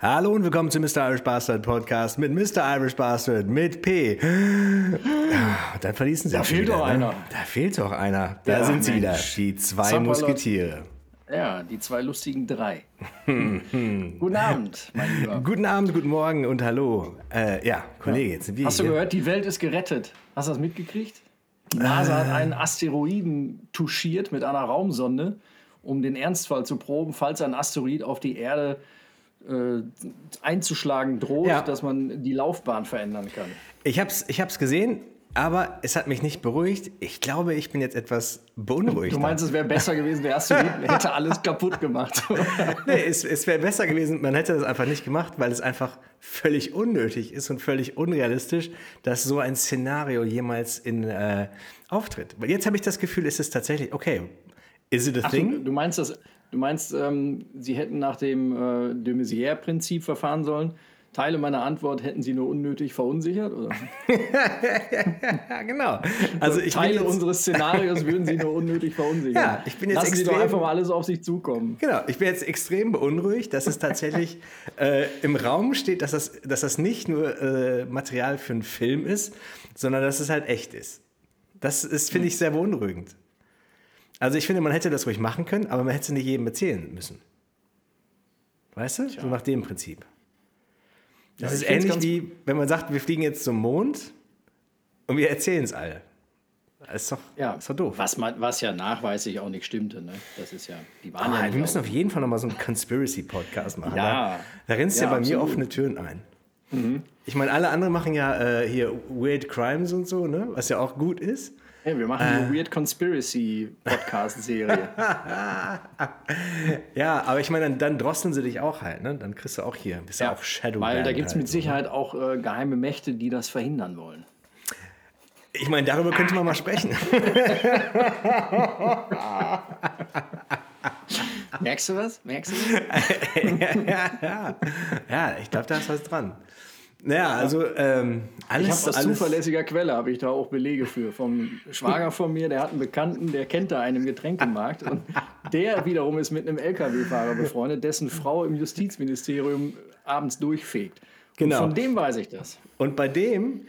Hallo und willkommen zum Mr. Irish Bastard Podcast mit Mr. Irish Bastard mit P. Ah, Dann verließen sie Da fehlt wieder, doch ne? einer. Da fehlt doch einer. Da Ja, sind sie wieder, die zwei Zapperlot. Musketiere. Ja, die zwei lustigen drei. Guten Abend, mein Lieber. Guten Abend, guten Morgen und hallo. Äh, ja, Kollege, jetzt sind wir Hast du hier. gehört, die Welt ist gerettet? Hast du das mitgekriegt? Die NASA hat einen Asteroiden touchiert mit einer Raumsonde, um den Ernstfall zu proben, falls ein Asteroid auf die Erde äh, einzuschlagen droht, Ja. dass man die Laufbahn verändern kann. Ich hab's, ich hab's gesehen, aber es hat mich nicht beruhigt. Ich glaube, ich bin jetzt etwas beunruhigt. Du meinst, es wäre besser gewesen, der Asteroid hätte alles kaputt gemacht. Nee, es, es wäre besser gewesen, man hätte das einfach nicht gemacht, weil es einfach völlig unnötig ist und völlig unrealistisch, dass so ein Szenario jemals in, äh, auftritt. Weil jetzt habe ich das Gefühl, es ist tatsächlich, okay, is it a Ach, thing? du, du meinst, das, du meinst ähm, sie hätten nach dem äh, de Maizière-Prinzip verfahren sollen? Teile meiner Antwort hätten sie nur unnötig verunsichert? Oder? ja, genau. Also ich bin Teile unseres Szenarios würden sie nur unnötig verunsichern. Ja, ich bin jetzt Lassen sie extrem- einfach mal alles auf sich zukommen. Genau, ich bin jetzt extrem beunruhigt, dass es tatsächlich äh, im Raum steht, dass das, dass das nicht nur äh, Material für einen Film ist, sondern dass es halt echt ist. Das ist, finde ich, sehr beunruhigend. Also ich finde, man hätte das ruhig machen können, aber man hätte es nicht jedem erzählen müssen. Weißt du? So nach dem Prinzip. Das Ja, ist ähnlich wie, wenn man sagt, wir fliegen jetzt zum Mond und wir erzählen es alle. Das ist doch, Ja, ist doch doof. Was, man, was ja nachweislich auch nicht stimmte. Ne? Das ist ja, die waren ja Ah, nicht wir müssen auf- jeden Fall nochmal so einen Conspiracy-Podcast machen. Ja. Da, da rennst du ja, Ja, bei mir absolut. offene Türen ein. Ich meine, alle anderen machen ja äh, hier Weird Crimes und so, ne? was ja auch gut ist. Ja, wir machen eine Weird Conspiracy Podcast-Serie. Ja, aber ich meine, dann, dann drosseln sie dich auch halt. Ne? Dann kriegst du auch hier, bist ja, auch Shadow Weil da gibt es halt. mit Sicherheit auch äh, geheime Mächte, die das verhindern wollen. Ich meine, darüber könnte man mal sprechen. Merkst du was? Merkst du was? ja, ich glaube, da ist was dran. Naja, also ähm, Ich alles, habe aus alles zuverlässiger Quelle habe ich da auch Belege für. Vom Schwager von mir, der hat einen Bekannten, der kennt da einen im Getränkemarkt. Und der wiederum ist mit einem LKW-Fahrer befreundet, dessen Frau im Justizministerium abends durchfegt. Genau. Und von dem weiß ich das. Und bei dem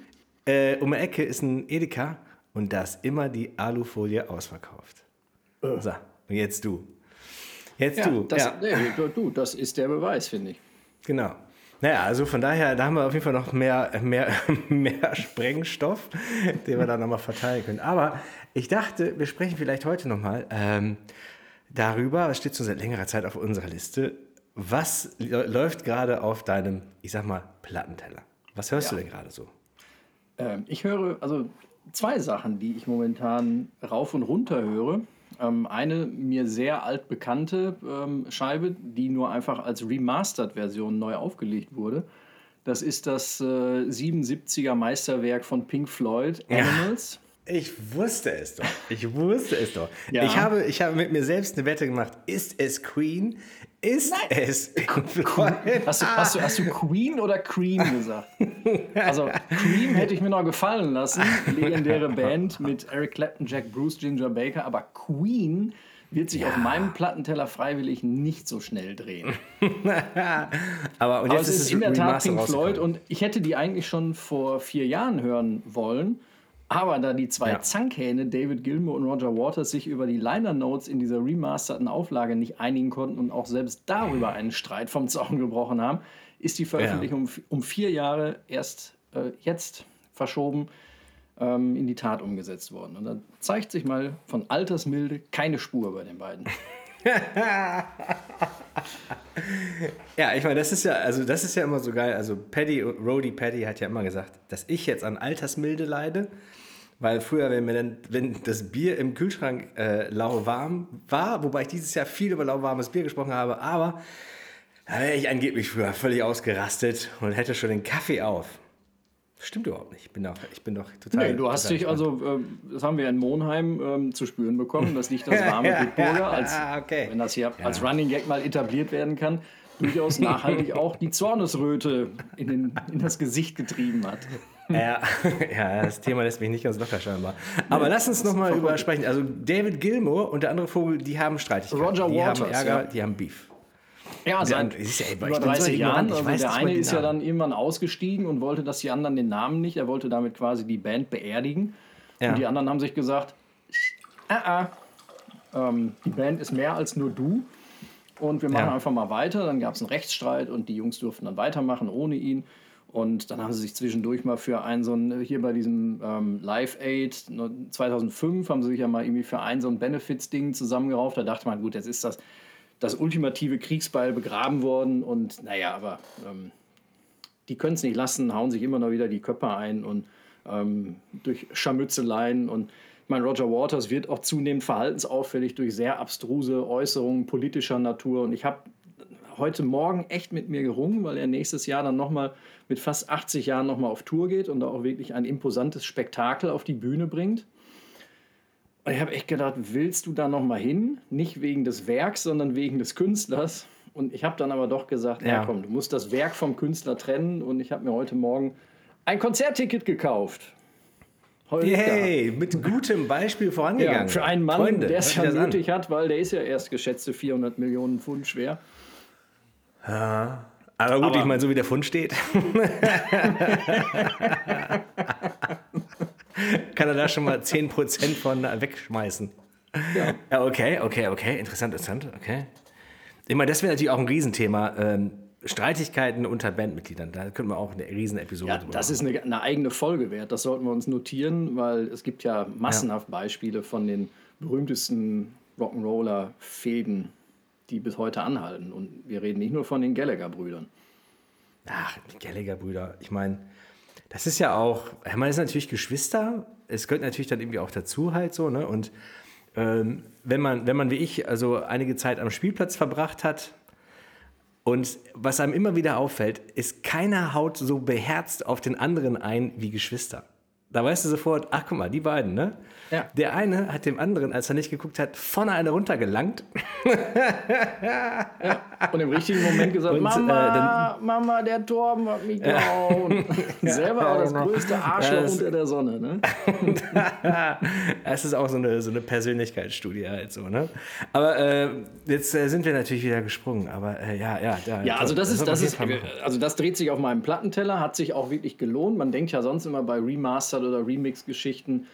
äh, um die Ecke ist ein Edeka und da ist immer die Alufolie ausverkauft. So, und jetzt du. Jetzt du. das, ja, nee, du, das ist der Beweis, finde ich. genau. Naja, also von daher, da haben wir auf jeden Fall noch mehr, mehr, mehr Sprengstoff, den wir dann nochmal verteilen können. Aber ich dachte, wir sprechen vielleicht heute nochmal ähm, darüber, was steht schon seit längerer Zeit auf unserer Liste, was läuft gerade auf deinem, ich sag mal, Plattenteller? Was hörst Ja. du denn gerade so? Ähm, ich höre also zwei Sachen, die ich momentan rauf und runter höre. Ähm, eine mir sehr altbekannte ähm, Scheibe, die nur einfach als Remastered-Version neu aufgelegt wurde. Das ist das äh, 77er Meisterwerk von Pink Floyd, Animals. Ich wusste es doch. Ich wusste es doch. Ja. Ich, habe, ich habe mit mir selbst eine Wette gemacht. Ist es Queen? Ist es Pink Floyd? Hast du, hast, du, hast du Queen oder Cream gesagt? Also Cream hätte ich mir noch gefallen lassen. Legendäre Band mit Eric Clapton, Jack Bruce, Ginger Baker. Aber Queen wird sich auf meinem Plattenteller freiwillig nicht so schnell drehen. Aber, und Aber jetzt es ist in der Tat Pink Floyd und ich hätte die eigentlich schon vor vier Jahren hören wollen. Aber da die zwei Ja. Zankhähne, David Gilmour und Roger Waters, sich über die Liner Notes in dieser remasterten Auflage nicht einigen konnten und auch selbst darüber einen Streit vom Zaun gebrochen haben, ist die Veröffentlichung um, um vier Jahre erst äh, jetzt verschoben ähm, in die Tat umgesetzt worden. Und da zeigt sich mal von Altersmilde keine Spur bei den beiden. Ja, ich meine, das ist ja, also das ist ja immer so geil. Also Paddy, Rody Paddy hat ja immer gesagt, dass ich jetzt an Altersmilde leide. Weil früher, wenn mir dann, wenn das Bier im Kühlschrank äh, lauwarm war, wobei ich dieses Jahr viel über lauwarmes Bier gesprochen habe, aber da wäre ich angeblich früher völlig ausgerastet und hätte schon den Kaffee auf. Stimmt überhaupt nicht. Ich bin doch, ich bin doch total. Nee, du hast dich also, ähm, das haben wir in Monheim ähm, zu spüren bekommen, dass nicht das warme Bitburger, als, okay. wenn das hier als Running Gag mal etabliert werden kann, durchaus nachhaltig auch die Zornesröte in, den, in das Gesicht getrieben hat. Ja, ja, das Thema lässt mich nicht ganz locker scheinbar. Aber lass uns nochmal über sprechen. Also David Gilmour und der andere Vogel, die haben Streitigkeiten. Roger die haben Waters, Ärger, ja. die haben Beef. Ja, seit ja, über 30 so Jahren. Also weiß, der eine ist ja dann irgendwann ausgestiegen und wollte, dass die anderen den Namen nicht. Er wollte damit quasi die Band beerdigen. Ja. Und die anderen haben sich gesagt, ah, ah, ähm, die Band ist mehr als nur du. Und wir machen ja. einfach mal weiter. Dann gab es einen Rechtsstreit und die Jungs durften dann weitermachen ohne ihn. Und dann haben sie sich zwischendurch mal für einen so ein, hier bei diesem ähm, Live Aid 2005 haben sie sich ja mal irgendwie für ein so ein Benefits-Ding zusammengerauft. Da dachte man, gut, jetzt ist das das ultimative Kriegsbeil begraben worden und naja, aber ähm, die können es nicht lassen, hauen sich immer noch wieder die Köpfe ein und ähm, durch Scharmützeleien und ich meine, Roger Waters wird auch zunehmend verhaltensauffällig durch sehr abstruse Äußerungen politischer Natur und ich habe heute Morgen echt mit mir gerungen, weil er nächstes Jahr dann nochmal mit fast 80 Jahren nochmal auf Tour geht und da auch wirklich ein imposantes Spektakel auf die Bühne bringt. Und ich habe echt gedacht, willst du da nochmal hin? Nicht wegen des Werks, sondern wegen des Künstlers. Und ich habe dann aber doch gesagt, ja. komm, du musst das Werk vom Künstler trennen. Und ich habe mir heute Morgen ein Konzertticket gekauft. Yay, mit gutem Beispiel vorangegangen. Ja, für einen Mann, der es ja nötig hat, weil der ist ja erst geschätzte 400 Millionen Pfund schwer. Ja, aber gut, aber, ich meine, so wie der Fund steht. kann er da schon mal 10% von wegschmeißen. Ja. ja. Okay, okay, okay. Interessant, interessant. Okay. Ich meine, das wäre natürlich auch ein Riesenthema. Ähm, Streitigkeiten unter Bandmitgliedern, da können wir auch eine Riesenepisode ja, Das ist eine, eine, eigene Folge wert. Das sollten wir uns notieren, weil es gibt ja massenhaft ja. Beispiele von den berühmtesten Rock'n'Roller-Fäden, die bis heute anhalten. Und wir reden nicht nur von den Gallagher-Brüdern. Ach, die Gallagher-Brüder. Ich meine, das ist ja auch, man ist natürlich Geschwister, es gehört natürlich dann irgendwie auch dazu halt so, ne? Und ähm, wenn, man, wenn man wie ich also einige Zeit am Spielplatz verbracht hat, und was einem immer wieder auffällt, ist, keiner haut so beherzt auf den anderen ein wie Geschwister. Da weißt du sofort, ach guck mal, die beiden, ne? Ja. Der eine hat dem anderen, als er nicht geguckt hat, vorne eine runtergelangt. ja. Und im richtigen Moment gesagt, und, Mama, äh, dann, Mama, der Torben hat mich gehauen. Selber auch das genau. größte Arschloch das, unter der Sonne, ne? das ist auch so eine, so eine Persönlichkeitsstudie halt so, ne? Aber äh, jetzt äh, sind wir natürlich wieder gesprungen, aber äh, ja, ja. Da, ja, also das, das ist, das ist, also das dreht sich auf meinem Plattenteller, hat sich auch wirklich gelohnt. Man denkt ja sonst immer bei Remastered oder Remix-Geschichten,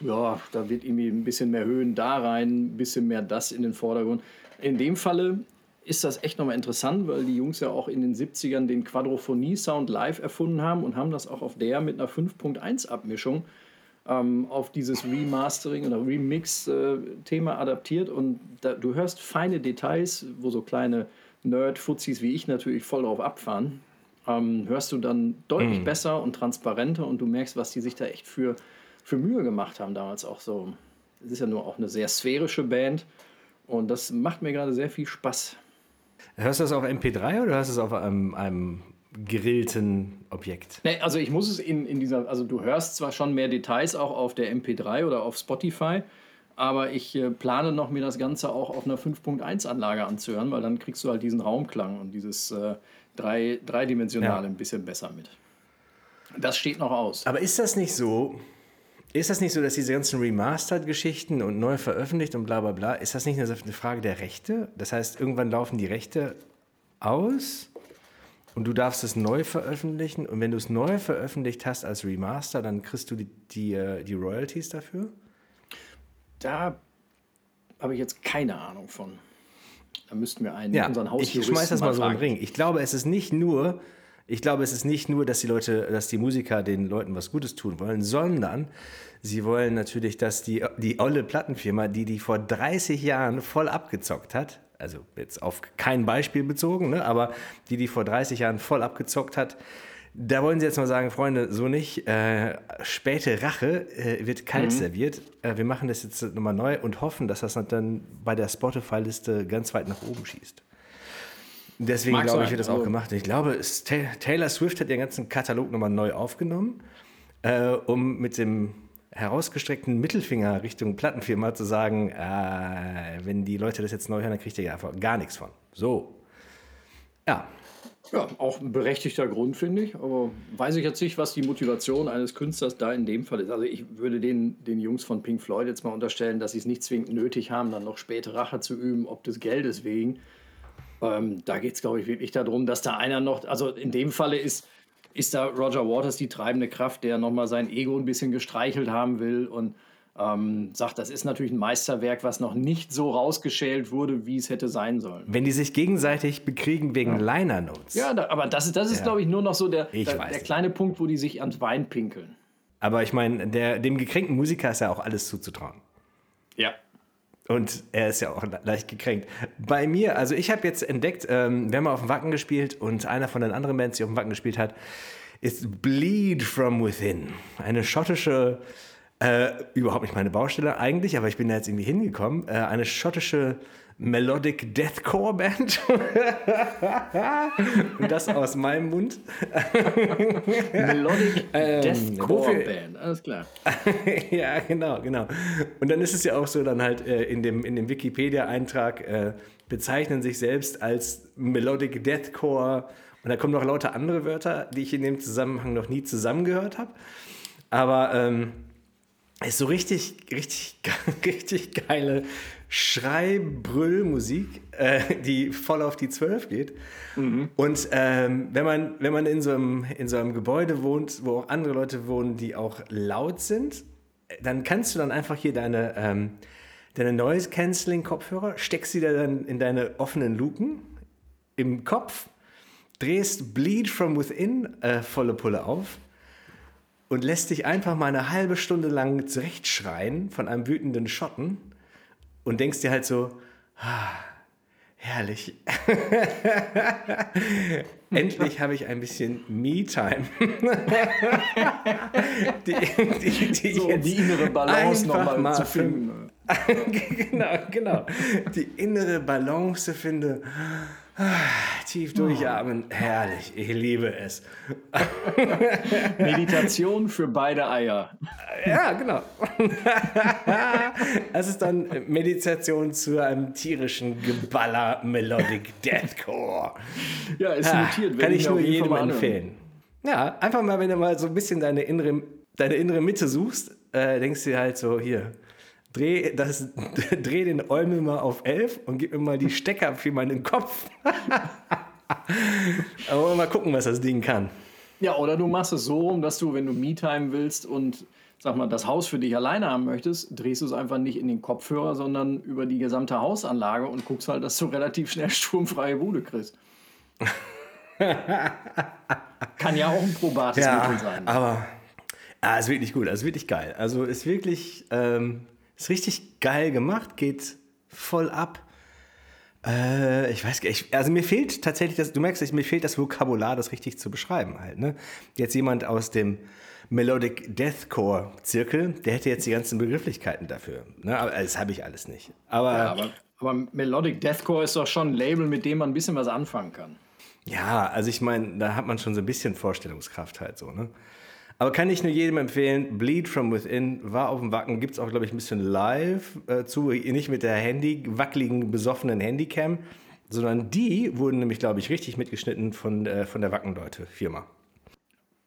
ja, da wird irgendwie ein bisschen mehr Höhen da rein, ein bisschen mehr das in den Vordergrund. In dem Falle ist das echt nochmal interessant, weil die Jungs ja auch in den 70ern den Quadrophonie-Sound live erfunden haben und haben das auch auf der mit einer 5.1-Abmischung ähm, auf dieses Remastering oder Remix-Thema äh, adaptiert. Und da, du hörst feine Details, wo so kleine Nerd-Fuzis wie ich natürlich voll drauf abfahren. Ähm, hörst du dann deutlich mm. besser und transparenter und du merkst, was die sich da echt für für Mühe gemacht haben damals auch so. Es ist ja nur auch eine sehr sphärische Band und das macht mir gerade sehr viel Spaß. Hörst du das auf MP3 oder hörst du es auf einem, einem gerillten Objekt? Nee, also ich muss es in, in dieser, also du hörst zwar schon mehr Details auch auf der MP3 oder auf Spotify, aber ich äh, plane noch, mir das Ganze auch auf einer 5.1-Anlage anzuhören, weil dann kriegst du halt diesen Raumklang und dieses äh, drei, dreidimensionale ja. ein bisschen besser mit. Das steht noch aus. Aber ist das nicht so, ist das nicht so, dass diese ganzen Remastered-Geschichten und neu veröffentlicht und bla bla bla, ist das nicht eine Frage der Rechte? Das heißt, irgendwann laufen die Rechte aus und du darfst es neu veröffentlichen und wenn du es neu veröffentlicht hast als Remaster, dann kriegst du die, die, äh, die Royalties dafür? Da habe ich jetzt keine Ahnung von. Da müssten wir einen ja, unseren Haus Ich schmeiß das mal so im Ring. Ich glaube, es ist nicht nur ich glaube, es ist nicht nur, dass die Leute, dass die Musiker den Leuten was Gutes tun wollen, sondern sie wollen natürlich, dass die, die olle Plattenfirma, die die vor 30 Jahren voll abgezockt hat, also jetzt auf kein Beispiel bezogen, ne, aber die die vor 30 Jahren voll abgezockt hat, da wollen sie jetzt mal sagen, Freunde, so nicht. Äh, späte Rache äh, wird kalt mhm. serviert. Äh, wir machen das jetzt nochmal neu und hoffen, dass das dann bei der Spotify-Liste ganz weit nach oben schießt. Deswegen Mag glaube ich, wird das auch also gemacht. Ich glaube, es, Taylor Swift hat ihren ganzen Katalog nochmal neu aufgenommen, äh, um mit dem herausgestreckten Mittelfinger Richtung Plattenfirma zu sagen, äh, wenn die Leute das jetzt neu hören, dann kriegt ihr ja einfach gar nichts von. So. Ja. Ja, auch ein berechtigter Grund, finde ich. Aber weiß ich jetzt nicht, was die Motivation eines Künstlers da in dem Fall ist. Also ich würde den, den Jungs von Pink Floyd jetzt mal unterstellen, dass sie es nicht zwingend nötig haben, dann noch später Rache zu üben, ob des Geldes wegen. Ähm, da geht es, glaube ich, wirklich darum, dass da einer noch, also in dem Falle ist, ist da Roger Waters die treibende Kraft, der nochmal sein Ego ein bisschen gestreichelt haben will und ähm, sagt, das ist natürlich ein Meisterwerk, was noch nicht so rausgeschält wurde, wie es hätte sein sollen. Wenn die sich gegenseitig bekriegen wegen ja. Liner Notes. Ja, da, aber das, das ist, ja. glaube ich, nur noch so der, der, der kleine Punkt, wo die sich ans Wein pinkeln. Aber ich meine, dem gekränkten Musiker ist ja auch alles zuzutrauen. Ja. Und er ist ja auch leicht gekränkt. Bei mir, also ich habe jetzt entdeckt, ähm, wir haben auf dem Wacken gespielt und einer von den anderen Bands, die auf dem Wacken gespielt hat, ist Bleed from Within. Eine schottische, äh, überhaupt nicht meine Baustelle eigentlich, aber ich bin da jetzt irgendwie hingekommen, äh, eine schottische Melodic Deathcore Band. Und das aus meinem Mund. Melodic ähm, Deathcore Band, alles klar. ja, genau, genau. Und dann ist es ja auch so, dann halt äh, in dem, in dem Wikipedia-Eintrag äh, bezeichnen sich selbst als Melodic Deathcore. Und da kommen noch lauter andere Wörter, die ich in dem Zusammenhang noch nie zusammengehört habe. Aber ähm, ist so richtig, richtig, richtig geile Schrei-Brüll-Musik, äh, die voll auf die Zwölf geht. Mhm. Und ähm, wenn man, wenn man in, so einem, in so einem Gebäude wohnt, wo auch andere Leute wohnen, die auch laut sind, dann kannst du dann einfach hier deine, ähm, deine Noise-Canceling-Kopfhörer, steckst sie dann in deine offenen Luken im Kopf, drehst Bleed from Within äh, volle Pulle auf und lässt dich einfach mal eine halbe Stunde lang zurechtschreien von einem wütenden Schotten und denkst dir halt so, ah, herrlich. Endlich habe ich ein bisschen Me-Time. die, die, die, so, die innere Balance nochmal mal zu finden. genau, genau. Die innere Balance finde. Tief durchatmen, oh. herrlich, ich liebe es. Meditation für beide Eier. Ja, genau. Es ist dann Meditation zu einem tierischen Geballer Melodic Deathcore. Ja, ist notiert. Kann ich nur jedem empfehlen. Ja, einfach mal, wenn du mal so ein bisschen deine innere, deine innere Mitte suchst, äh, denkst du dir halt so, hier, dreh, das, dreh den Eumel mal auf 11 und gib mir mal die Stecker für meinen Kopf. Aber mal gucken, was das Ding kann. Ja, oder du machst es so rum, dass du, wenn du Me-Time willst und sag mal, das Haus für dich alleine haben möchtest, drehst du es einfach nicht in den Kopfhörer, sondern über die gesamte Hausanlage und guckst halt, dass du relativ schnell sturmfreie Bude kriegst. Kann ja auch ein probates ja, Mittel sein. Aber ah, ist wirklich gut, also wirklich geil. Also ist wirklich ähm, ist richtig geil gemacht, geht voll ab. Äh, ich weiß gar nicht, also mir fehlt tatsächlich, das, du merkst, mir fehlt das Vokabular, das richtig zu beschreiben halt. Ne? Jetzt jemand aus dem Melodic Deathcore Zirkel, der hätte jetzt die ganzen Begrifflichkeiten dafür. Ne? Aber das habe ich alles nicht. Aber, ja, aber, aber Melodic Deathcore ist doch schon ein Label, mit dem man ein bisschen was anfangen kann. Ja, also ich meine, da hat man schon so ein bisschen Vorstellungskraft halt so, ne? Aber kann ich nur jedem empfehlen, Bleed from Within war auf dem Wacken, gibt es auch, glaube ich, ein bisschen live äh, zu, nicht mit der Handy, wackeligen, besoffenen Handycam, sondern die wurden nämlich, glaube ich, richtig mitgeschnitten von, äh, von der Wacken-Leute-Firma.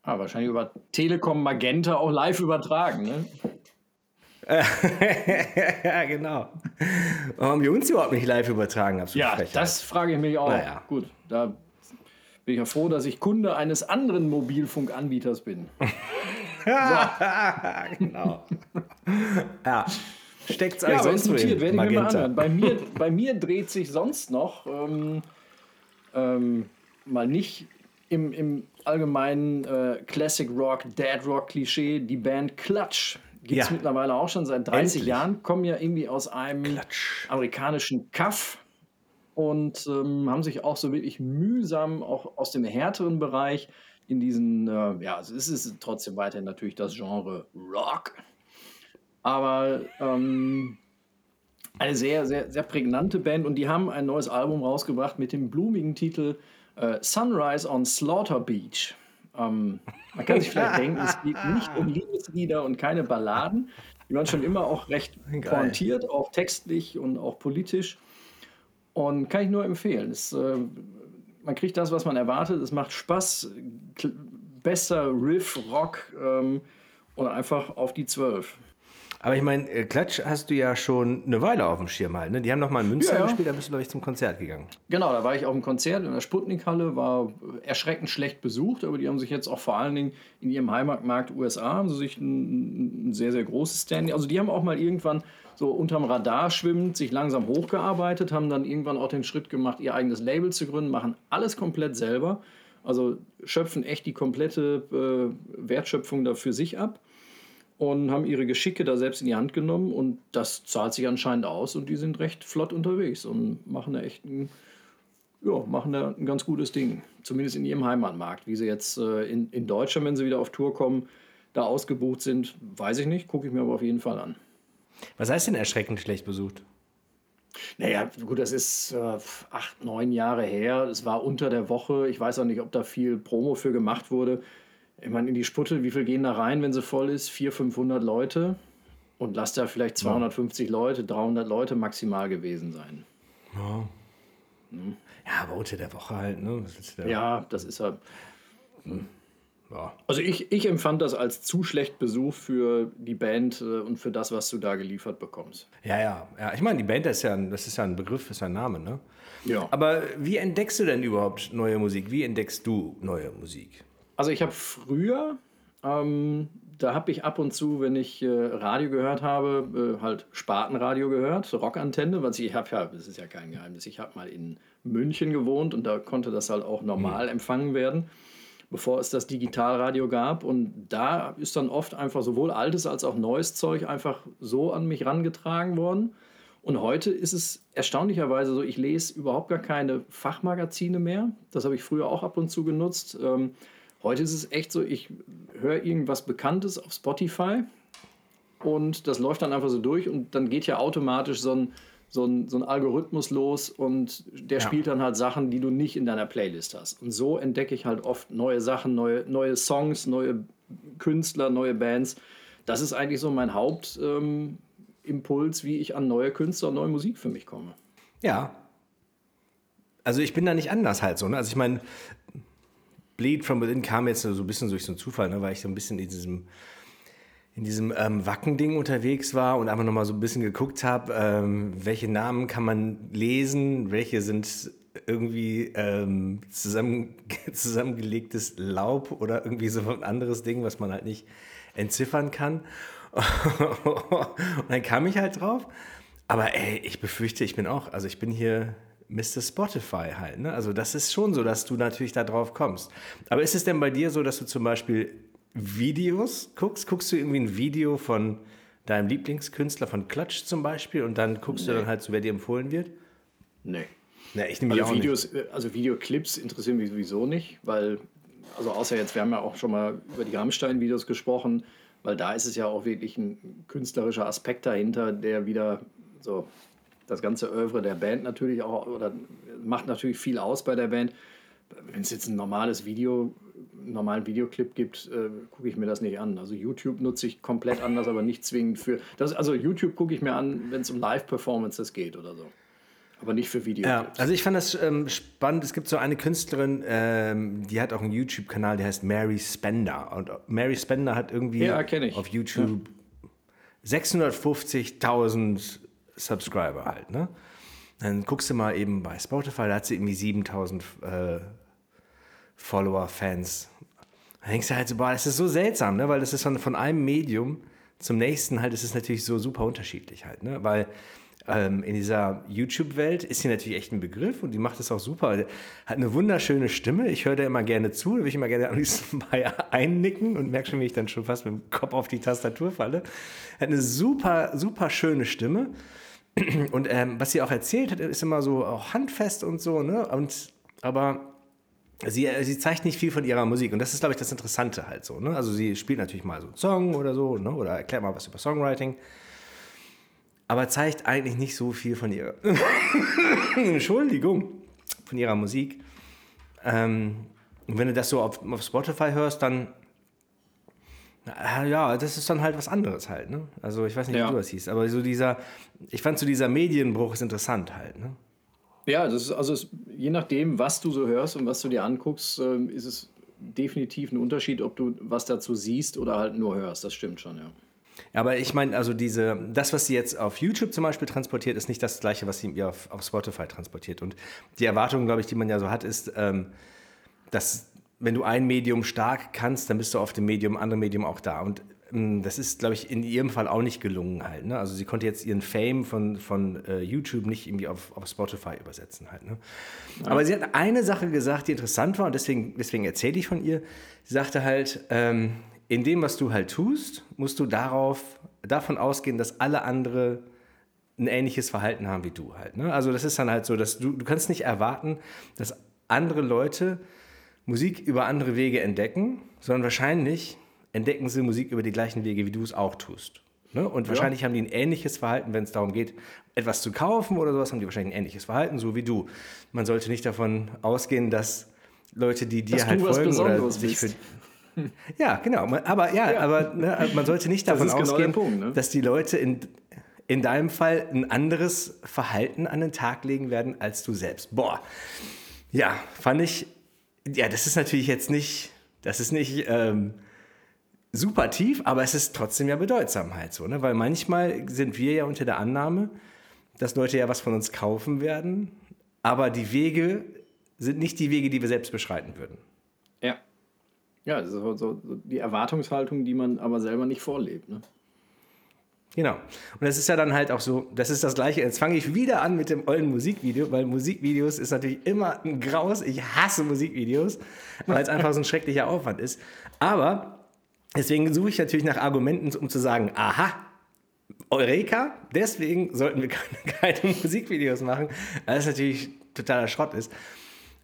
Ah, wahrscheinlich über Telekom Magenta auch live übertragen, ne? ja, genau. Warum wir uns überhaupt nicht live übertragen? Absolut ja, Frechheit. das frage ich mich auch. Naja. Gut, da bin ich ja froh, dass ich Kunde eines anderen Mobilfunkanbieters bin. genau. ja. Steckt es euch ja, sonst notiert, werde ich mir mal anhören. Bei mir, bei mir dreht sich sonst noch ähm, ähm, mal nicht im, im allgemeinen äh, Classic Rock, Dead Rock Klischee die Band Clutch. Gibt es ja. mittlerweile auch schon seit 30 Endlich. Jahren, kommen ja irgendwie aus einem Klatsch. amerikanischen Kaff und ähm, haben sich auch so wirklich mühsam auch aus dem härteren Bereich in diesen, äh, ja, es ist trotzdem weiterhin natürlich das Genre Rock, aber ähm, eine sehr, sehr, sehr prägnante Band und die haben ein neues Album rausgebracht mit dem blumigen Titel äh, Sunrise on Slaughter Beach. Ähm, man kann sich vielleicht denken, es geht nicht um Liebeslieder und keine Balladen. Die waren schon immer auch recht pointiert, auch textlich und auch politisch. Und kann ich nur empfehlen. Es, äh, man kriegt das, was man erwartet. Es macht Spaß. Besser Riff, Rock ähm, und einfach auf die Zwölf. Aber ich meine, äh, Klatsch hast du ja schon eine Weile auf dem Schirm halt. Ne? Die haben noch mal in Münster Ja, ja. gespielt, da bist du, glaube ich, zum Konzert gegangen. Genau, da war ich auf dem Konzert in der Sputnik-Halle, war erschreckend schlecht besucht, aber die haben sich jetzt auch vor allen Dingen in ihrem Heimatmarkt USA, haben sie sich ein, ein sehr, sehr großes Standing. Also die haben auch mal irgendwann so unterm Radar schwimmend sich langsam hochgearbeitet, haben dann irgendwann auch den Schritt gemacht, ihr eigenes Label zu gründen, machen alles komplett selber. Also schöpfen echt die komplette äh, Wertschöpfung da für sich ab und haben ihre Geschicke da selbst in die Hand genommen und das zahlt sich anscheinend aus und die sind recht flott unterwegs und machen da echt ein, ja, machen da ein ganz gutes Ding. Zumindest in ihrem Heimatmarkt. Wie sie jetzt äh, in, in Deutschland, wenn sie wieder auf Tour kommen, da ausgebucht sind, weiß ich nicht, gucke ich mir aber auf jeden Fall an. Was heißt denn erschreckend schlecht besucht? Naja, gut, das ist äh, acht, neun Jahre her. Es war unter der Woche. Ich weiß auch nicht, ob da viel Promo für gemacht wurde. Ich meine, in die Sputte, wie viel gehen da rein, wenn sie voll ist? 400, 500 Leute. Und lass da vielleicht 250 Leute, 300 Leute maximal gewesen sein. Ja, aber unter der Woche halt, ne? Was willst du da- Ja, das ist ja. Ja. Also ich, ich empfand das als zu schlecht Besuch für die Band äh, und für das, was du da geliefert bekommst. Ja, ja, ja. Ich meine, die Band das ist ja, ein, das ist ja ein Begriff, ist ja ein Name, ne? Ja. Aber wie entdeckst du denn überhaupt neue Musik? Wie entdeckst du neue Musik? Also ich habe früher, ähm, da habe ich ab und zu, wenn ich äh, Radio gehört habe, äh, halt Spatenradio gehört, Rockantenne, was ich, habe ja, das ist ja kein Geheimnis, ich habe mal in München gewohnt und da konnte das halt auch normal empfangen werden, bevor es das Digitalradio gab. Und da ist dann oft einfach sowohl altes als auch neues Zeug einfach so an mich rangetragen worden. Und heute ist es erstaunlicherweise so, ich lese überhaupt gar keine Fachmagazine mehr. Das habe ich früher auch ab und zu genutzt. Ähm, heute ist es echt so, ich höre irgendwas Bekanntes auf Spotify und das läuft dann einfach so durch und dann geht ja automatisch so ein, so ein, so ein Algorithmus los und der Ja. spielt dann halt Sachen, die du nicht in deiner Playlist hast. Und so entdecke ich halt oft neue Sachen, neue, neue Songs, neue Künstler, neue Bands. Das ist eigentlich so mein Hauptimpuls, ähm, wie ich an neue Künstler und neue Musik für mich komme. Ja. Also ich bin da nicht anders halt so. Ne? Also ich meine, Bleed from Within kam jetzt so ein bisschen durch so einen Zufall, ne? weil ich so ein bisschen in diesem, in diesem ähm, Wacken-Ding unterwegs war und einfach nochmal so ein bisschen geguckt habe, ähm, welche Namen kann man lesen, welche sind irgendwie ähm, zusammen, zusammengelegtes Laub oder irgendwie so ein anderes Ding, was man halt nicht entziffern kann. und dann kam ich halt drauf. Aber ey, ich befürchte, ich bin auch, also ich bin hier Mr. Spotify halt. Ne? Also das ist schon so, dass du natürlich da drauf kommst. Aber ist es denn bei dir so, dass du zum Beispiel Videos guckst? Guckst du irgendwie ein Video von deinem Lieblingskünstler, von Klatsch zum Beispiel, und dann guckst du dann halt so, wer dir empfohlen wird? Nee. Na, ich nehme Also auch Videos, äh, also Videoclips interessieren mich sowieso nicht, weil, also außer jetzt, wir haben ja auch schon mal über die Rammstein-Videos gesprochen, weil da ist es ja auch wirklich ein künstlerischer Aspekt dahinter, der wieder so das ganze Oeuvre der Band natürlich auch, oder macht natürlich viel aus bei der Band. Wenn es jetzt ein normales Video, einen normalen Videoclip gibt, äh, gucke ich mir das nicht an. Also YouTube nutze ich komplett anders, aber nicht zwingend für. Das, also YouTube gucke ich mir an, wenn es um Live-Performances geht oder so. Aber nicht für Videoclips. Ja, also ich fand das ähm, spannend. Es gibt so eine Künstlerin, ähm, die hat auch einen YouTube-Kanal, der heißt Mary Spender. Und Mary Spender hat irgendwie Ja, auf YouTube 650.000 Subscriber halt. Ne? Dann guckst du mal eben bei Spotify, da hat sie irgendwie 7000 äh, Follower, Fans. Dann denkst du halt so, boah, das ist so seltsam, ne? weil das ist von, von einem Medium zum nächsten halt, das ist natürlich so super unterschiedlich halt, ne? weil ähm, in dieser YouTube-Welt ist sie natürlich echt ein Begriff und die macht es auch super. Hat eine wunderschöne Stimme. Ich höre da immer gerne zu, da will ich immer gerne am liebsten bei einnicken und merke schon, wie ich dann schon fast mit dem Kopf auf die Tastatur falle. Hat eine super, super schöne Stimme. Und ähm, was sie auch erzählt hat, ist immer so auch handfest und so, ne? Und aber sie, äh, sie zeigt nicht viel von ihrer Musik und das ist, glaube ich, das Interessante halt so. Ne? Also sie spielt natürlich mal so einen Song oder so, ne? oder erklärt mal was über Songwriting, aber zeigt eigentlich nicht so viel von ihrer Entschuldigung, von ihrer Musik. Ähm, und wenn du das so auf, auf Spotify hörst, dann na, ja, das ist dann halt was anderes halt. Ne? Also ich weiß nicht, Ja. wie du das siehst, aber so dieser, ich fand so dieser Medienbruch ist interessant halt. Ne? Ja, das ist also es, je nachdem, was du so hörst und was du dir anguckst, ähm, ist es definitiv ein Unterschied, ob du was dazu siehst oder halt nur hörst. Das stimmt schon, ja. Aber ich meine, also diese, das, was sie jetzt auf YouTube zum Beispiel transportiert, ist nicht das gleiche, was sie auf, auf Spotify transportiert. Und die Erwartung, glaube ich, die man ja so hat, ist, ähm, dass wenn du ein Medium stark kannst, dann bist du auf dem Medium, andere Medium auch da. Und ähm, das ist, glaube ich, in ihrem Fall auch nicht gelungen halt. Ne? Also sie konnte jetzt ihren Fame von, von äh, YouTube nicht irgendwie auf, auf Spotify übersetzen halt. Ne? Ja. Aber sie hat eine Sache gesagt, die interessant war und deswegen, deswegen erzähle ich von ihr. Sie sagte halt, ähm, in dem, was du halt tust, musst du darauf, davon ausgehen, dass alle andere ein ähnliches Verhalten haben wie du halt. Ne? Also das ist dann halt so, dass du, du kannst nicht erwarten, dass andere Leute Musik über andere Wege entdecken, sondern wahrscheinlich entdecken sie Musik über die gleichen Wege, wie du es auch tust. Ne? Und wahrscheinlich ja. haben die ein ähnliches Verhalten, wenn es darum geht, etwas zu kaufen oder sowas, haben die wahrscheinlich ein ähnliches Verhalten, so wie du. Man sollte nicht davon ausgehen, dass Leute, die dir dass halt folgen oder sich für. Ja, genau. Aber ja, ja. aber ne, man sollte nicht davon genau ausgehen, Punkt, ne? dass die Leute in, in deinem Fall ein anderes Verhalten an den Tag legen werden als du selbst. Boah. Ja, fand ich. Ja, das ist natürlich jetzt nicht. Das ist nicht. Ähm, super tief, aber es ist trotzdem ja bedeutsam halt so, ne? Weil manchmal sind wir ja unter der Annahme, dass Leute ja was von uns kaufen werden, aber die Wege sind nicht die Wege, die wir selbst beschreiten würden. Ja. Ja, das ist so, so die Erwartungshaltung, die man aber selber nicht vorlebt, ne? Genau. Und das ist ja dann halt auch so, das ist das Gleiche. Jetzt fange ich wieder an mit dem ollen Musikvideo, weil Musikvideos ist natürlich immer ein Graus. Ich hasse Musikvideos, weil es einfach so ein schrecklicher Aufwand ist. Aber Deswegen suche ich natürlich nach Argumenten, um zu sagen, aha, Eureka, deswegen sollten wir keine, keine Musikvideos machen, weil das natürlich totaler Schrott ist.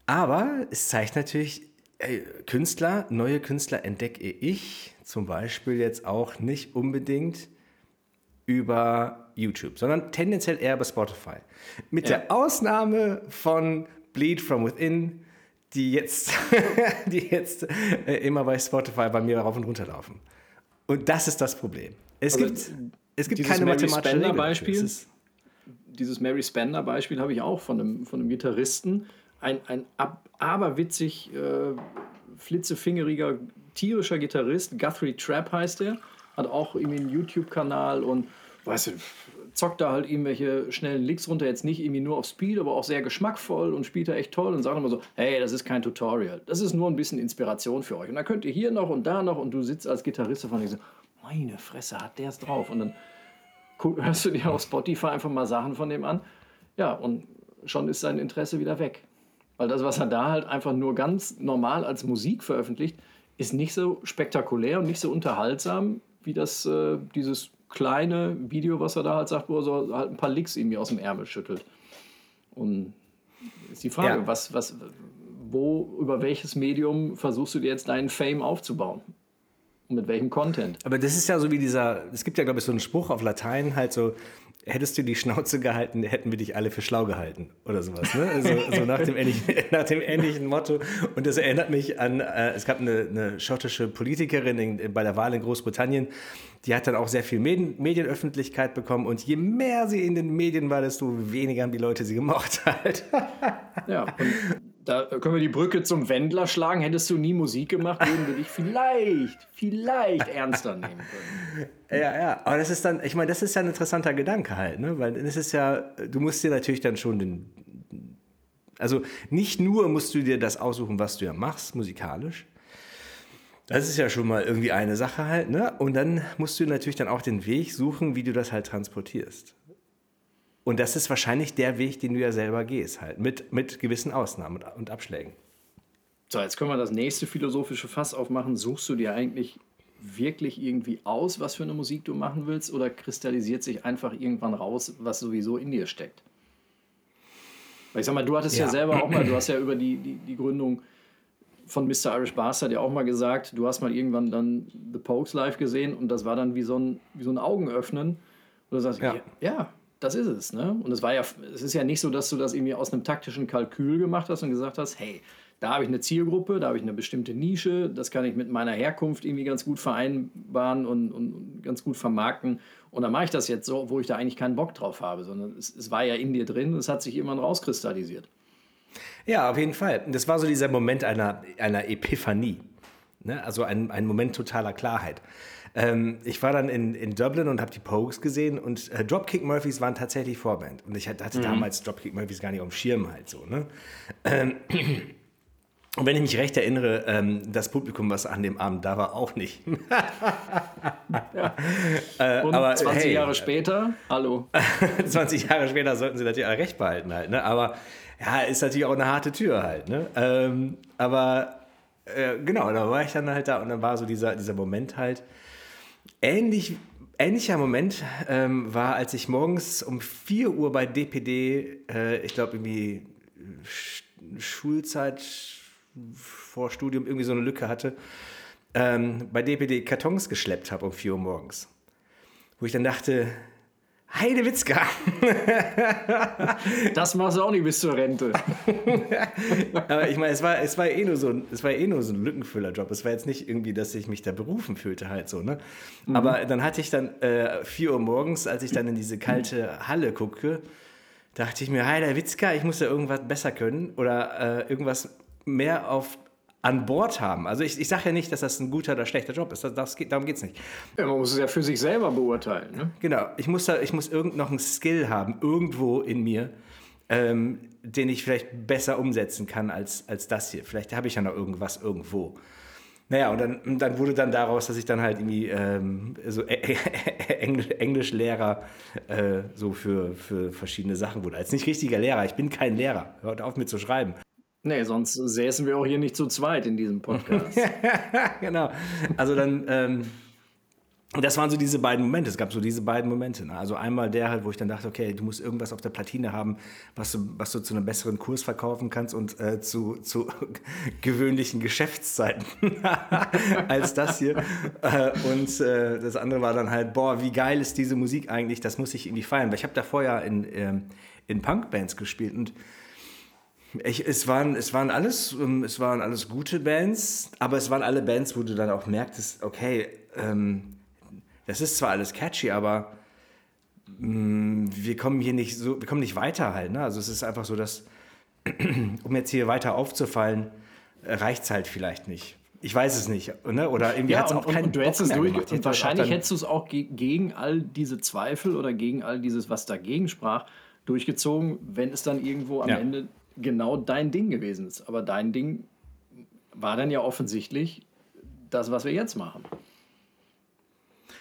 Aber es zeigt natürlich, ey, Künstler, neue Künstler entdecke ich zum Beispiel jetzt auch nicht unbedingt über YouTube, sondern tendenziell eher bei Spotify. Mit ja. der Ausnahme von Bleed From Within, die jetzt, die jetzt äh, immer bei Spotify bei mir rauf und runter laufen. Und das ist das Problem. Es also gibt, es gibt keine Mary mathematische Regel. Beispiel, dieses Mary Spender Beispiel habe ich auch von einem, von einem Gitarristen. Ein, ein ab, aberwitzig, äh, flitzefingeriger, tierischer Gitarrist. Guthrie Trapp heißt er. Hat auch irgendwie einen YouTube-Kanal und weißt du, zockt da halt irgendwelche schnellen Licks runter, jetzt nicht irgendwie nur auf Speed, aber auch sehr geschmackvoll und spielt da echt toll und sagt immer so, hey, das ist kein Tutorial, das ist nur ein bisschen Inspiration für euch. Und dann könnt ihr hier noch und da noch und du sitzt als Gitarrist davon und so, meine Fresse, hat der es drauf. Und dann hörst du dir auf Spotify einfach mal Sachen von dem an. Ja, und schon ist sein Interesse wieder weg. Weil das, was er da halt einfach nur ganz normal als Musik veröffentlicht, ist nicht so spektakulär und nicht so unterhaltsam wie das, äh, dieses kleine Video, was er da halt sagt, wo er so halt ein paar Licks irgendwie aus dem Ärmel schüttelt. Und ist die Frage, ja. was, was, wo, über welches Medium versuchst du dir jetzt deinen Fame aufzubauen? Und mit welchem Content? Aber das ist ja so wie dieser, es gibt ja, glaube ich, so einen Spruch auf Latein, halt so, hättest du die Schnauze gehalten, hätten wir dich alle für schlau gehalten oder sowas. Ne? Also, so nach, dem ähnlichen, nach dem ähnlichen Motto. Und das erinnert mich an, äh, es gab eine, eine schottische Politikerin in, bei der Wahl in Großbritannien, die hat dann auch sehr viel Medien, Medienöffentlichkeit bekommen und je mehr sie in den Medien war, desto weniger haben die Leute sie gemocht halt. ja, und da können wir die Brücke zum Wendler schlagen. Hättest du nie Musik gemacht, würden wir dich vielleicht, vielleicht ernster nehmen können. Ja, ja, aber das ist dann, ich meine, das ist ja ein interessanter Gedanke halt, ne? Weil es ist ja, du musst dir natürlich dann schon den, also nicht nur musst du dir das aussuchen, was du ja machst, musikalisch. Das ist ja schon mal irgendwie eine Sache halt, ne? Und dann musst du natürlich dann auch den Weg suchen, wie du das halt transportierst. Und das ist wahrscheinlich der Weg, den du ja selber gehst, halt, mit, mit gewissen Ausnahmen und Abschlägen. So, jetzt können wir das nächste philosophische Fass aufmachen. Suchst du dir eigentlich wirklich irgendwie aus, was für eine Musik du machen willst, oder kristallisiert sich einfach irgendwann raus, was sowieso in dir steckt? Weil ich sag mal, du hattest ja, ja selber auch mal, du hast ja über die, die, die Gründung von Mr. Irish Bastard ja auch mal gesagt, du hast mal irgendwann dann The Pokes live gesehen und das war dann wie so ein, wie so ein Augenöffnen. Und du sagst, ja, ja das ist es. Ne? Und es war ja, es ist ja nicht so, dass du das irgendwie aus einem taktischen Kalkül gemacht hast und gesagt hast, hey, da habe ich eine Zielgruppe, da habe ich eine bestimmte Nische, das kann ich mit meiner Herkunft irgendwie ganz gut vereinbaren und, und ganz gut vermarkten. Und dann mache ich das jetzt so, wo ich da eigentlich keinen Bock drauf habe, sondern es, es war ja in dir drin, es hat sich irgendwann rauskristallisiert. Ja, auf jeden Fall. Das war so dieser Moment einer, einer Epiphanie. Ne? Also ein, ein Moment totaler Klarheit. Ähm, ich war dann in, in Dublin und habe die Pogues gesehen und äh, Dropkick Murphys waren tatsächlich Vorband. Und ich hatte mhm. damals Dropkick Murphys gar nicht auf dem Schirm halt so. Ne? Ähm, und wenn ich mich recht erinnere, ähm, das Publikum, was an dem Abend da war, auch nicht. ja. äh, und aber, 20 hey, Jahre später, hallo. 20 Jahre später sollten sie natürlich alle recht behalten halt. Ne? Aber ja, ist natürlich auch eine harte Tür halt. Ne? Ähm, aber äh, genau, da war ich dann halt da und dann war so dieser, dieser Moment halt. Ähnlich, ähnlicher Moment ähm, war, als ich morgens um 4 Uhr bei DPD, äh, ich glaube irgendwie Schulzeit vor Studium irgendwie so eine Lücke hatte, ähm, bei DPD Kartons geschleppt habe um 4 Uhr morgens. Wo ich dann dachte, Heide Witzka. das machst du auch nicht bis zur Rente. Aber ich meine, es war, es war eh nur so ein, es war eh nur so ein Lückenfüllerjob. Es war jetzt nicht irgendwie, dass ich mich da berufen fühlte halt so, ne? Mhm. Aber dann hatte ich dann äh, 4 Uhr morgens, als ich dann in diese kalte Halle gucke, dachte ich mir, Heider Witzka, ich muss da irgendwas besser können oder äh, irgendwas mehr auf an Bord haben. Also ich, ich sage ja nicht, dass das ein guter oder schlechter Job ist. Das, das geht, darum geht es nicht. Ja, man muss es ja für sich selber beurteilen. Ne? Genau. Ich muss, da, ich muss irgend noch einen Skill haben, irgendwo in mir, ähm, den ich vielleicht besser umsetzen kann als, als das hier. Vielleicht habe ich ja noch irgendwas irgendwo. Naja, und dann, dann wurde dann daraus, dass ich dann halt irgendwie ähm, so Englischlehrer äh, so für, für verschiedene Sachen wurde. Als nicht richtiger Lehrer, ich bin kein Lehrer. Hört auf mit zu schreiben. Nee, sonst säßen wir auch hier nicht zu zweit in diesem Podcast. genau. Also dann, ähm, das waren so diese beiden Momente. Es gab so diese beiden Momente. Ne? Also einmal der halt, wo ich dann dachte, okay, du musst irgendwas auf der Platine haben, was du, was du zu einem besseren Kurs verkaufen kannst und äh, zu, zu gewöhnlichen Geschäftszeiten als das hier. Äh, und äh, das andere war dann halt, boah, wie geil ist diese Musik eigentlich? Das muss ich irgendwie feiern. Weil ich habe davor ja in, ähm, in Punkbands gespielt und ich, es, waren, es, waren alles, ähm, es waren alles gute Bands, aber es waren alle Bands, wo du dann auch merktest, okay, ähm, das ist zwar alles catchy, aber mh, mm, wir kommen hier nicht so, wir kommen nicht weiter halt. Ne? Also es ist einfach so, dass, um jetzt hier weiter aufzufallen, reicht es halt vielleicht nicht. Ich weiß es nicht, ne? oder irgendwie ja, hat es auch keinen und du hättest es durch, gemacht. Und wahrscheinlich hättest du es auch ge gegen all diese Zweifel oder gegen all dieses, was dagegen sprach, durchgezogen, wenn es dann irgendwo am ja. Ende genau dein Ding gewesen ist. Aber dein Ding war dann ja offensichtlich das, was wir jetzt machen.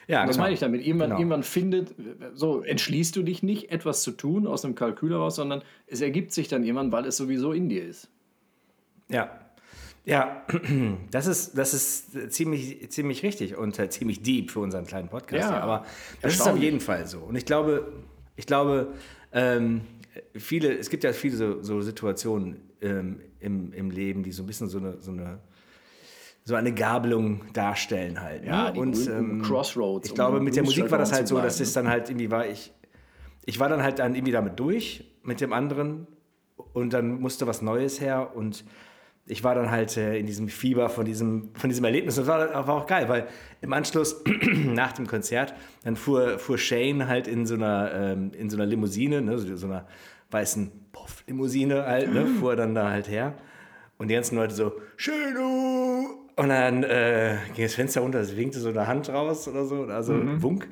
Ja, was genau. meine ich damit? Irgendwann, genau. irgendwann findet, so entschließt du dich nicht, etwas zu tun aus einem Kalkül heraus, sondern es ergibt sich dann irgendwann, weil es sowieso in dir ist. Ja. Ja, das ist, das ist ziemlich, ziemlich richtig und äh, ziemlich deep für unseren kleinen Podcast. Ja, aber das ist auf jeden Fall so. Und ich glaube, ich glaube, ähm, viele, es gibt ja viele so, so Situationen ähm, im, im Leben, die so ein bisschen so eine, so eine, so eine Gabelung darstellen halt. Ne? Ja, und ähm, Crossroads. Ich glaube, mit der Musik war das halt so, dass es dann halt irgendwie war, ich, ich war dann halt dann irgendwie damit durch mit dem anderen und dann musste was Neues her und ich war dann halt äh, in diesem Fieber von diesem, von diesem Erlebnis. Das war, war auch geil, weil im Anschluss nach dem Konzert, dann fuhr, fuhr Shane halt in so einer, ähm, in so einer Limousine, ne, so, so einer weißen Puff-Limousine halt, ne, fuhr dann da halt her. Und die ganzen Leute so, Shane! Und dann äh, ging das Fenster runter, es winkte so eine Hand raus oder so, also mhm. Wunk.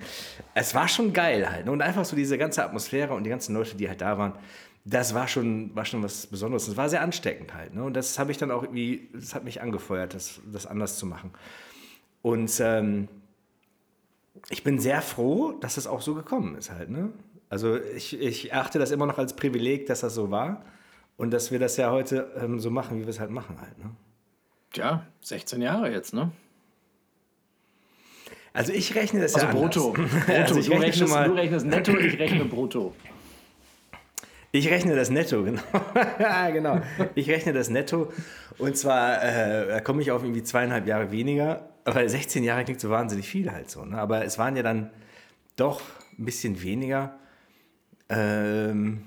Es war schon geil halt. Ne? Und einfach so diese ganze Atmosphäre und die ganzen Leute, die halt da waren, das war schon, war schon was Besonderes. Es war sehr ansteckend halt. Ne? Und das habe ich dann auch irgendwie, das hat mich angefeuert, das, das anders zu machen. Und ähm, ich bin sehr froh, dass das auch so gekommen ist halt. Ne? Also ich, ich achte das immer noch als Privileg, dass das so war. Und dass wir das ja heute ähm, so machen, wie wir es halt machen halt. Ne? Ja, 16 Jahre jetzt, ne? Also ich rechne das also ja brutto. brutto. Also ich du, rechnest, mal, du rechnest netto, ich rechne brutto. Ich rechne das netto, genau. genau. Ich rechne das netto. Und zwar äh, komme ich auf irgendwie zweieinhalb Jahre weniger. Weil 16 Jahre klingt so wahnsinnig viel halt so. Ne? Aber es waren ja dann doch ein bisschen weniger. Ähm,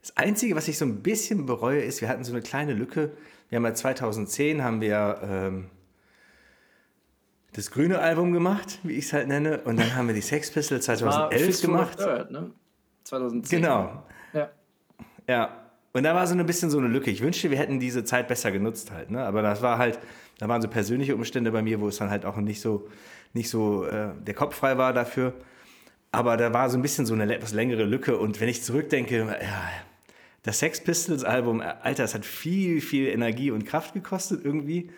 das Einzige, was ich so ein bisschen bereue, ist, wir hatten so eine kleine Lücke. Wir haben ja 2010 haben wir ähm, das grüne Album gemacht, wie ich es halt nenne. Und dann haben wir die Sex Pistols 2011 gemacht. Third, ne? 2010. Genau. Ja. Und da war so ein bisschen so eine Lücke. Ich wünschte, wir hätten diese Zeit besser genutzt halt. Ne? Aber das war halt, da waren so persönliche Umstände bei mir, wo es dann halt auch nicht so, nicht so äh, der Kopf frei war dafür. Aber da war so ein bisschen so eine etwas längere Lücke. Und wenn ich zurückdenke, ja, das Sex Pistols Album, Alter, es hat viel, viel Energie und Kraft gekostet irgendwie.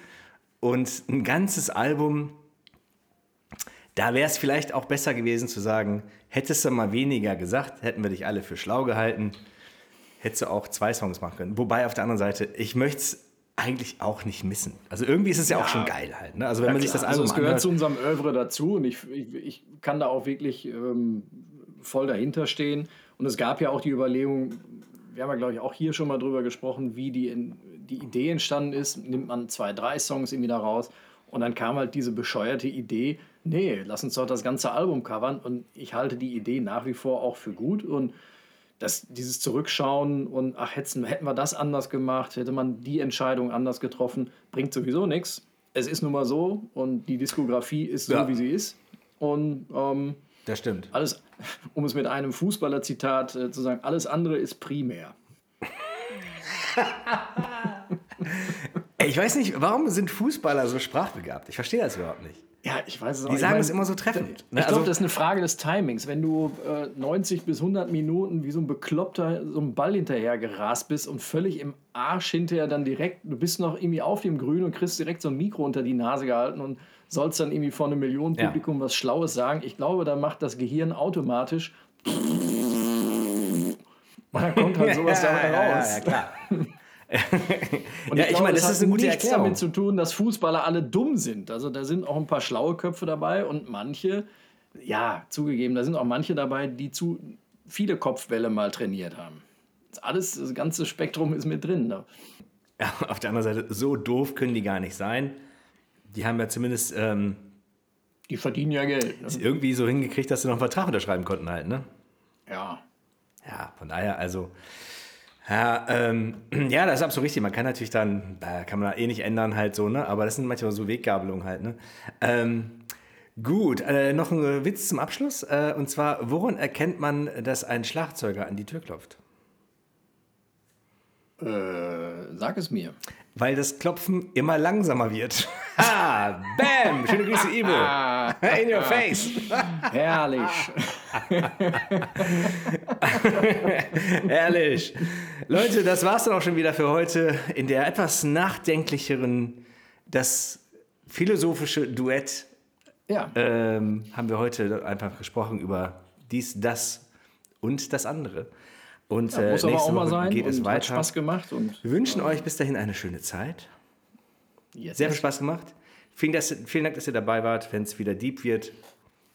Und ein ganzes Album, da wäre es vielleicht auch besser gewesen zu sagen, hättest du mal weniger gesagt, hätten wir dich alle für schlau gehalten hättest du auch zwei Songs machen können. Wobei auf der anderen Seite, ich möchte es eigentlich auch nicht missen. Also irgendwie ist es ja, ja. auch schon geil halt. Ne? Also wenn ja, man sich das Album also es gehört anhört, zu unserem Övre dazu und ich, ich, ich kann da auch wirklich ähm, voll dahinter stehen. Und es gab ja auch die Überlegung, wir haben ja glaube ich auch hier schon mal drüber gesprochen, wie die, die Idee entstanden ist. Nimmt man zwei, drei Songs irgendwie da raus und dann kam halt diese bescheuerte Idee, nee, lass uns doch das ganze Album covern und ich halte die Idee nach wie vor auch für gut und das, dieses Zurückschauen und ach, hätten, hätten wir das anders gemacht, hätte man die Entscheidung anders getroffen, bringt sowieso nichts. Es ist nun mal so und die Diskografie ist so, ja. wie sie ist. Und ähm, das stimmt. Alles, um es mit einem Fußballer-Zitat äh, zu sagen, alles andere ist primär. ich weiß nicht, warum sind Fußballer so sprachbegabt? Ich verstehe das überhaupt nicht. Ja, ich weiß es auch. Die sagen es immer so treffend. Ne? Ich glaube, also, das ist eine Frage des Timings. Wenn du äh, 90 bis 100 Minuten wie so ein Bekloppter so einen Ball hinterher gerast bist und völlig im Arsch hinterher dann direkt, du bist noch irgendwie auf dem Grün und kriegst direkt so ein Mikro unter die Nase gehalten und sollst dann irgendwie vor einem Millionenpublikum ja. was Schlaues sagen. Ich glaube, da macht das Gehirn automatisch. Und dann kommt halt sowas dabei raus. Ja, ja, klar. Und ja, ich, ich meine, das, das ist eine gute Erklärung. damit zu tun, dass Fußballer alle dumm sind. Also da sind auch ein paar schlaue Köpfe dabei und manche, ja, zugegeben, da sind auch manche dabei, die zu viele Kopfbälle mal trainiert haben. Das alles, das ganze Spektrum ist mit drin. Ne? Ja, auf der anderen Seite, so doof können die gar nicht sein. Die haben ja zumindest. Ähm, die verdienen ja Geld. Ne? Irgendwie so hingekriegt, dass sie noch einen Vertrag unterschreiben konnten halt, ne? Ja. Ja, von daher, also. Ja, ähm, ja, das ist absolut richtig. Man kann natürlich dann, da kann man eh nicht ändern halt so, ne? Aber das sind manchmal so Weggabelungen halt, ne? Ähm, gut, äh, noch ein Witz zum Abschluss. Äh, und zwar, woran erkennt man, dass ein Schlagzeuger an die Tür klopft? Äh, sag es mir. Weil das Klopfen immer langsamer wird. ha! Bam! Schöne Grüße, Ivo. In your face. Herrlich. Herrlich. Leute, das war's dann auch schon wieder für heute in der etwas nachdenklicheren, das philosophische Duett. Ja. Ähm, haben wir heute einfach gesprochen über dies, das und das andere. Und ja, muss äh, nächste Woche sein geht es weiter. Hat Spaß gemacht. Und, wir wünschen euch bis dahin eine schöne Zeit. Yes. Sehr viel Spaß gemacht. Vielen, dass, vielen Dank, dass ihr dabei wart, wenn es wieder deep wird.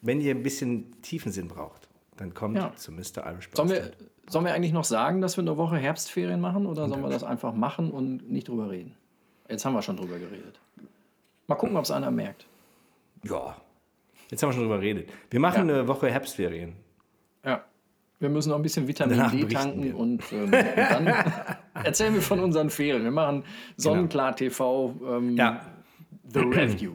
Wenn ihr ein bisschen Tiefensinn braucht, dann kommt ja. zu Mr. Irish sollen wir, sollen wir eigentlich noch sagen, dass wir eine Woche Herbstferien machen oder sollen wir das einfach machen und nicht drüber reden? Jetzt haben wir schon drüber geredet. Mal gucken, ob es einer merkt. Ja, jetzt haben wir schon drüber geredet. Wir machen ja. eine Woche Herbstferien. Ja. Wir müssen noch ein bisschen Vitamin Danach D tanken und, ähm, und, dann erzählen wir von unseren Ferien. Wir machen Sonnenklar TV ähm, ja. The Review.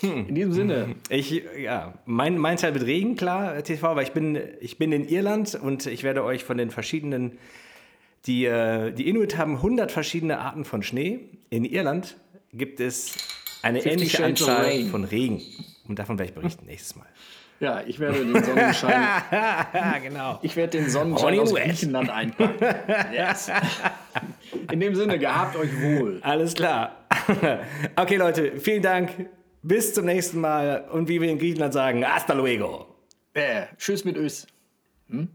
Hm. In diesem Sinne. Ich, ja, mein, mein Teil wird Regen, klar, TV, weil ich bin, ich bin in Irland und ich werde euch von den verschiedenen, die, äh, die Inuit haben 100 verschiedene Arten von Schnee. In Irland gibt es eine ähnliche Anzahl von Regen. Und davon werde ich berichten nächstes Mal. Ja, ich werde den Sonnenschein. genau. Ich werde den Sonnenschein aus Griechenland einpacken. Yes. In dem Sinne, gehabt euch wohl. Alles klar. Okay, Leute, vielen Dank. Bis zum nächsten Mal. Und wie wir in Griechenland sagen, hasta luego. Äh, tschüss mit Ös. Hm?